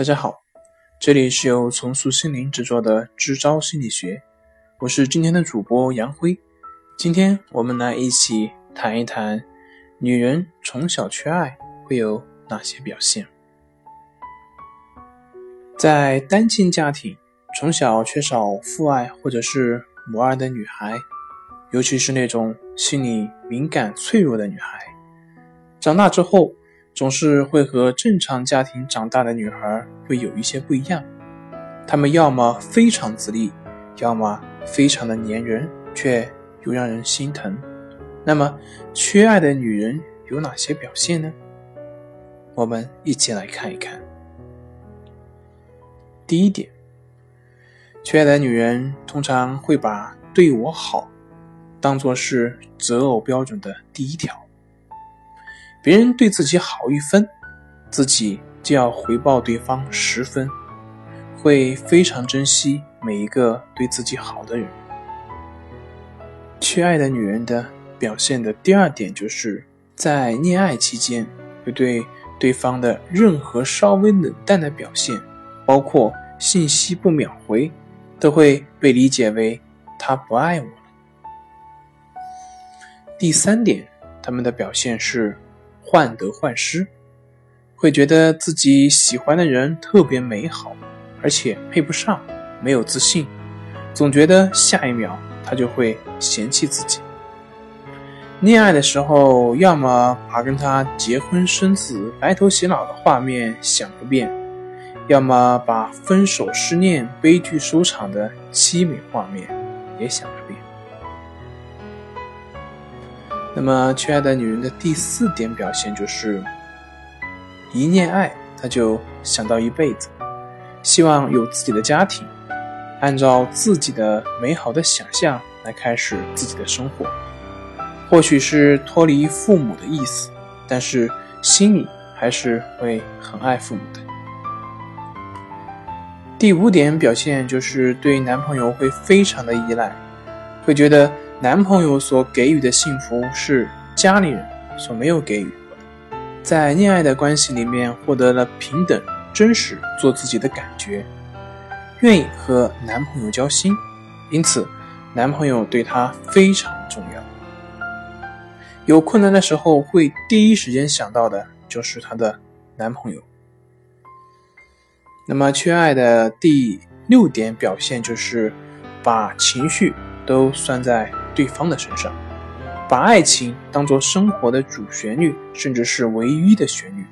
大家好，这里是由重塑心灵制作的支招心理学，我是今天的主播杨辉。今天我们来一起谈一谈，女人从小缺爱会有哪些表现？在单亲家庭，从小缺少父爱或者是母爱的女孩，尤其是那种心理敏感脆弱的女孩，长大之后。总是会和正常家庭长大的女孩会有一些不一样，她们要么非常自立，要么非常的粘人，却又让人心疼。那么，缺爱的女人有哪些表现呢？我们一起来看一看。第一点，缺爱的女人通常会把对我好当做是择偶标准的第一条。别人对自己好一分，自己就要回报对方十分，会非常珍惜每一个对自己好的人。缺爱的女人的表现的第二点，就是在恋爱期间，会对对方的任何稍微冷淡的表现，包括信息不秒回，都会被理解为他不爱我了。第三点，他们的表现是。患得患失，会觉得自己喜欢的人特别美好，而且配不上，没有自信，总觉得下一秒他就会嫌弃自己。恋爱的时候，要么把跟他结婚生子、白头偕老的画面想个遍，要么把分手失恋、悲剧收场的凄美画面也想个遍。那么，缺爱的女人的第四点表现就是，一恋爱，她就想到一辈子，希望有自己的家庭，按照自己的美好的想象来开始自己的生活。或许是脱离父母的意思，但是心里还是会很爱父母的。第五点表现就是对男朋友会非常的依赖，会觉得。男朋友所给予的幸福是家里人所没有给予的，在恋爱的关系里面获得了平等、真实、做自己的感觉，愿意和男朋友交心，因此男朋友对她非常重要。有困难的时候会第一时间想到的就是她的男朋友。那么缺爱的第六点表现就是把情绪都算在。对方的身上，把爱情当做生活的主旋律，甚至是唯一的旋律，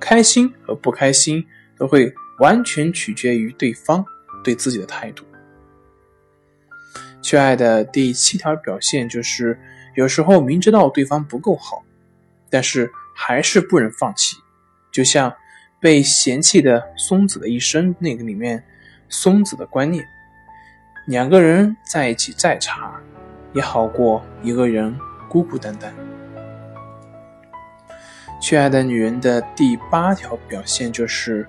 开心和不开心都会完全取决于对方对自己的态度。缺爱的第七条表现就是，有时候明知道对方不够好，但是还是不忍放弃，就像被嫌弃的松子的一生那个里面，松子的观念，两个人在一起再差。也好过一个人孤孤单单。缺爱的女人的第八条表现就是，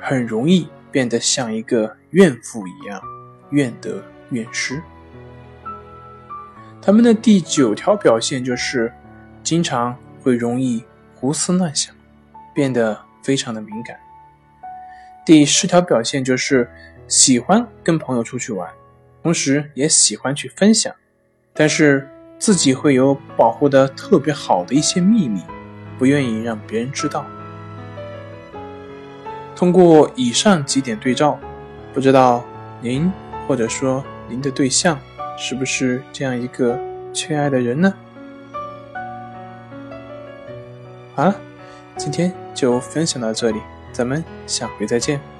很容易变得像一个怨妇一样，怨得怨失。他们的第九条表现就是，经常会容易胡思乱想，变得非常的敏感。第十条表现就是，喜欢跟朋友出去玩，同时也喜欢去分享。但是自己会有保护的特别好的一些秘密，不愿意让别人知道。通过以上几点对照，不知道您或者说您的对象是不是这样一个缺爱的人呢？好了，今天就分享到这里，咱们下回再见。